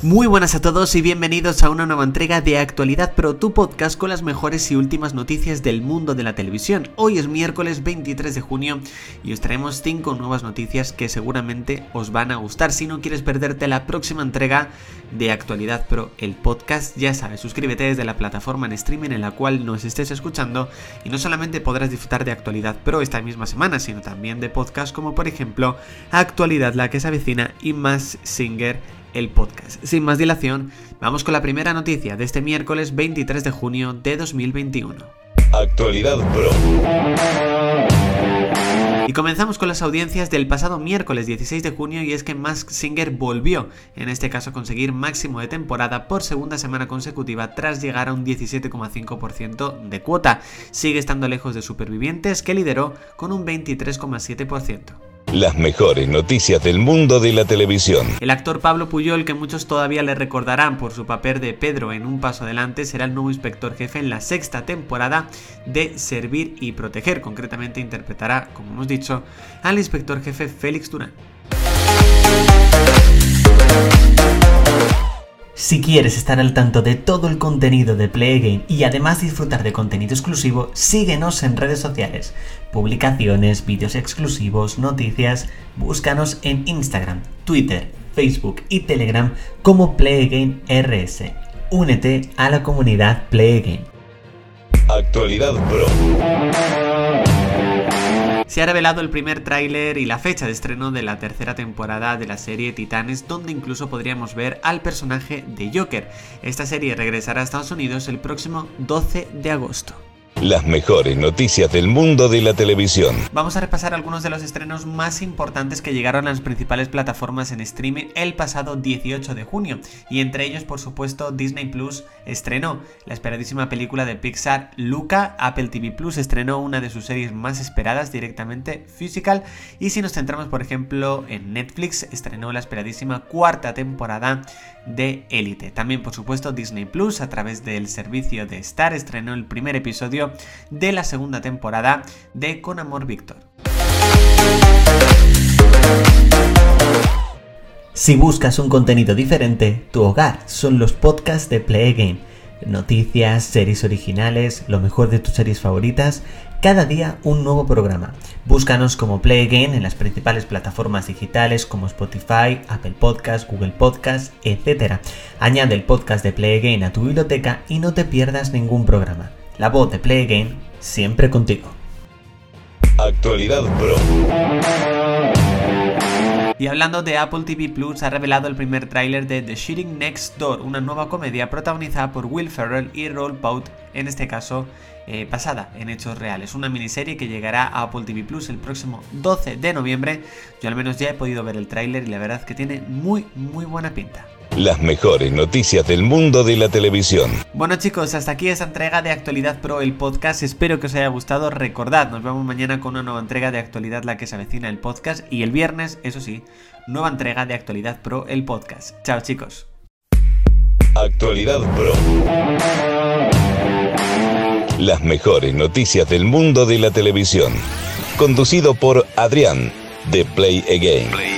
Muy buenas a todos y bienvenidos a una nueva entrega de Actualidad Pro, tu podcast con las mejores y últimas noticias del mundo de la televisión. Hoy es miércoles 23 de junio y os traemos 5 nuevas noticias que seguramente os van a gustar. Si no quieres perderte la próxima entrega de Actualidad Pro, el podcast, ya sabes, suscríbete desde la plataforma en streaming en la cual nos estés escuchando y no solamente podrás disfrutar de Actualidad Pro esta misma semana, sino también de podcast como por ejemplo Actualidad la que se avecina y más Singer el podcast. Sin más dilación, vamos con la primera noticia de este miércoles 23 de junio de 2021. Actualidad Pro. Y comenzamos con las audiencias del pasado miércoles 16 de junio y es que Mask Singer volvió, en este caso a conseguir máximo de temporada por segunda semana consecutiva tras llegar a un 17,5% de cuota. Sigue estando lejos de Supervivientes que lideró con un 23,7%. Las mejores noticias del mundo de la televisión. El actor Pablo Puyol, que muchos todavía le recordarán por su papel de Pedro en Un Paso Adelante, será el nuevo inspector jefe en la sexta temporada de Servir y Proteger. Concretamente interpretará, como hemos dicho, al inspector jefe Félix Durán. Si quieres estar al tanto de todo el contenido de Play y además disfrutar de contenido exclusivo, síguenos en redes sociales, publicaciones, vídeos exclusivos, noticias, búscanos en Instagram, Twitter, Facebook y Telegram como Play RS. Únete a la comunidad Play Actualidad Pro se ha revelado el primer tráiler y la fecha de estreno de la tercera temporada de la serie Titanes, donde incluso podríamos ver al personaje de Joker. Esta serie regresará a Estados Unidos el próximo 12 de agosto. Las mejores noticias del mundo de la televisión. Vamos a repasar algunos de los estrenos más importantes que llegaron a las principales plataformas en streaming el pasado 18 de junio. Y entre ellos, por supuesto, Disney Plus estrenó la esperadísima película de Pixar Luca. Apple TV Plus estrenó una de sus series más esperadas directamente, Physical. Y si nos centramos, por ejemplo, en Netflix, estrenó la esperadísima cuarta temporada de Elite. También, por supuesto, Disney Plus, a través del servicio de Star, estrenó el primer episodio de la segunda temporada de Con Amor Víctor. Si buscas un contenido diferente, tu hogar son los podcasts de Play Game. Noticias, series originales, lo mejor de tus series favoritas, cada día un nuevo programa. Búscanos como Play en las principales plataformas digitales como Spotify, Apple Podcasts, Google Podcasts, etc. Añade el podcast de Play a tu biblioteca y no te pierdas ningún programa. La voz de Play Game siempre contigo. Actualidad Pro. Y hablando de Apple TV Plus, ha revelado el primer tráiler de The Shooting Next Door, una nueva comedia protagonizada por Will Ferrell y Roll Pout, en este caso eh, basada en hechos reales. Una miniserie que llegará a Apple TV Plus el próximo 12 de noviembre. Yo al menos ya he podido ver el tráiler y la verdad que tiene muy muy buena pinta las mejores noticias del mundo de la televisión. Bueno chicos, hasta aquí esta entrega de Actualidad Pro, el podcast. Espero que os haya gustado. Recordad, nos vemos mañana con una nueva entrega de Actualidad La que se avecina el podcast. Y el viernes, eso sí, nueva entrega de Actualidad Pro, el podcast. Chao chicos. Actualidad Pro. Las mejores noticias del mundo de la televisión. Conducido por Adrián, de Play Again.